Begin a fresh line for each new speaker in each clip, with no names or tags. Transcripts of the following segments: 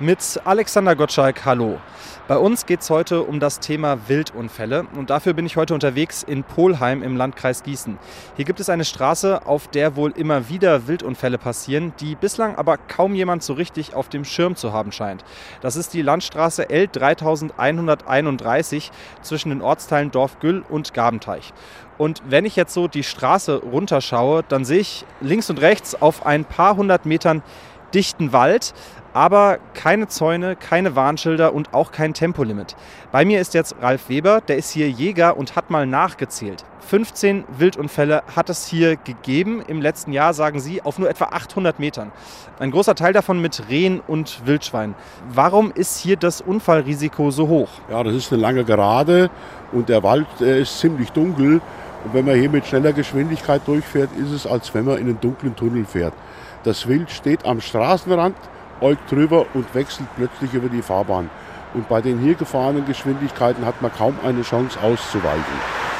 Mit Alexander Gottschalk, hallo. Bei uns geht es heute um das Thema Wildunfälle und dafür bin ich heute unterwegs in Polheim im Landkreis Gießen. Hier gibt es eine Straße, auf der wohl immer wieder Wildunfälle passieren, die bislang aber kaum jemand so richtig auf dem Schirm zu haben scheint. Das ist die Landstraße L 3131 zwischen den Ortsteilen Dorfgüll und Gabenteich. Und wenn ich jetzt so die Straße runterschaue, dann sehe ich links und rechts auf ein paar hundert Metern dichten Wald, aber keine Zäune, keine Warnschilder und auch kein Tempolimit. Bei mir ist jetzt Ralf Weber, der ist hier Jäger und hat mal nachgezählt. 15 Wildunfälle hat es hier gegeben im letzten Jahr, sagen Sie, auf nur etwa 800 Metern. Ein großer Teil davon mit Rehen und Wildschwein. Warum ist hier das Unfallrisiko so hoch?
Ja, das ist eine lange Gerade und der Wald ist ziemlich dunkel. Und wenn man hier mit schneller Geschwindigkeit durchfährt, ist es, als wenn man in einen dunklen Tunnel fährt. Das Wild steht am Straßenrand, äugt drüber und wechselt plötzlich über die Fahrbahn. Und bei den hier gefahrenen Geschwindigkeiten hat man kaum eine Chance auszuweichen.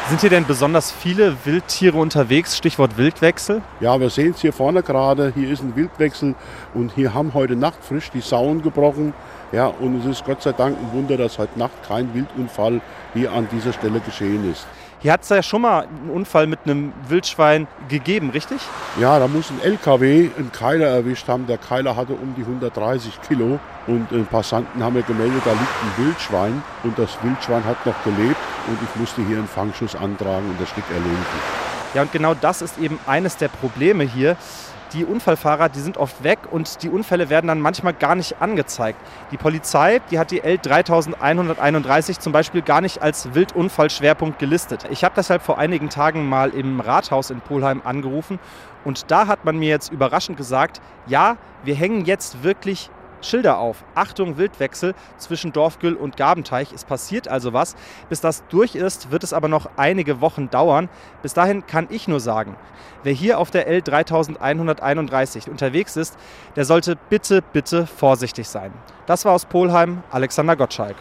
Sind hier denn besonders viele Wildtiere unterwegs? Stichwort Wildwechsel?
Ja, wir sehen es hier vorne gerade. Hier ist ein Wildwechsel und hier haben heute Nacht frisch die Sauen gebrochen. Ja, und es ist Gott sei Dank ein Wunder, dass heute Nacht kein Wildunfall hier an dieser Stelle geschehen ist.
Hier hat es ja schon mal einen Unfall mit einem Wildschwein gegeben, richtig?
Ja, da muss ein LKW einen Keiler erwischt haben. Der Keiler hatte um die 130 Kilo und äh, Passanten haben mir gemeldet, da liegt ein Wildschwein und das Wildschwein hat noch gelebt und ich musste hier einen Fangschuss antragen und das Stück erlegen.
Ja, und genau das ist eben eines der Probleme hier die Unfallfahrer, die sind oft weg und die Unfälle werden dann manchmal gar nicht angezeigt. Die Polizei, die hat die L 3131 zum Beispiel gar nicht als Wildunfallschwerpunkt gelistet. Ich habe deshalb vor einigen Tagen mal im Rathaus in Polheim angerufen und da hat man mir jetzt überraschend gesagt, ja, wir hängen jetzt wirklich Schilder auf. Achtung, Wildwechsel zwischen Dorfgüll und Gabenteich. Es passiert also was. Bis das durch ist, wird es aber noch einige Wochen dauern. Bis dahin kann ich nur sagen, wer hier auf der L 3131 unterwegs ist, der sollte bitte, bitte vorsichtig sein. Das war aus Polheim, Alexander Gottschalk.